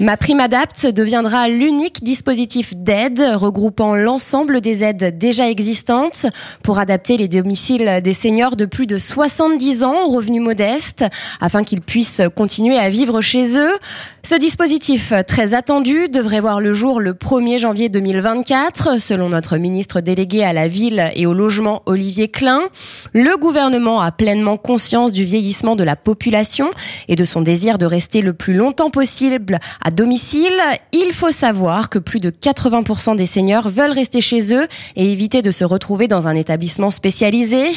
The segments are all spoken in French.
Ma prime Adapt deviendra l'unique dispositif d'aide regroupant l'ensemble des aides déjà existantes pour adapter les domiciles des seniors de plus de 70 ans aux revenus modestes afin qu'ils puissent continuer à vivre chez eux. Ce dispositif très attendu devrait voir le jour le 1er janvier 2024 selon notre ministre délégué à la ville et au logement Olivier Klein. Le gouvernement a pleinement conscience du vieillissement de la population et de son désir de rester le plus longtemps possible à domicile. Il faut savoir que plus de 80% des seniors veulent rester chez eux et éviter de se retrouver dans un établissement spécialisé.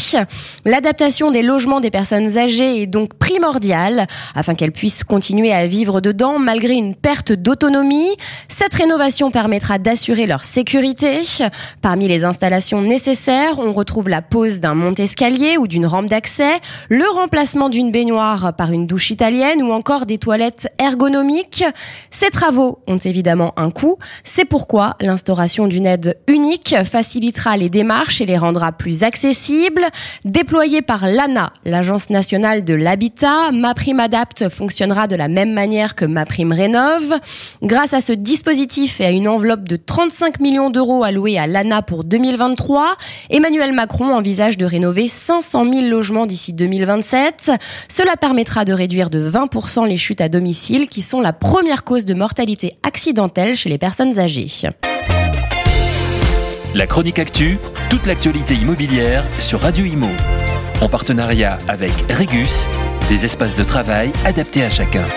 L'adaptation des logements des personnes âgées est donc primordiale afin qu'elles puissent continuer à vivre dedans malgré une perte d'autonomie. Cette rénovation permettra d'assurer leur sécurité. Parmi les installations nécessaires, on retrouve la pose d'un monte-escalier ou d'une rampe d'accès, le remplacement d'une baignoire par une douche italienne ou encore des toilettes ergonomiques. Ces travaux ont évidemment un coût. C'est pourquoi l'instauration d'une aide unique facilitera les démarches et les rendra plus accessibles. Déployée par l'ANA, l'Agence nationale de l'habitat, ma prime Adapt fonctionnera de la même manière que ma prime Rénove. Grâce à ce dispositif et à une enveloppe de 35 millions d'euros alloués à l'ANA pour 2023, Emmanuel Macron envisage de rénover 500 000 logements d'ici 2027. Cela permettra de réduire de 20% les chutes à domicile qui sont la première cause de mortalité accidentelle chez les personnes âgées. La chronique actu, toute l'actualité immobilière sur Radio Imo. En partenariat avec Regus, des espaces de travail adaptés à chacun.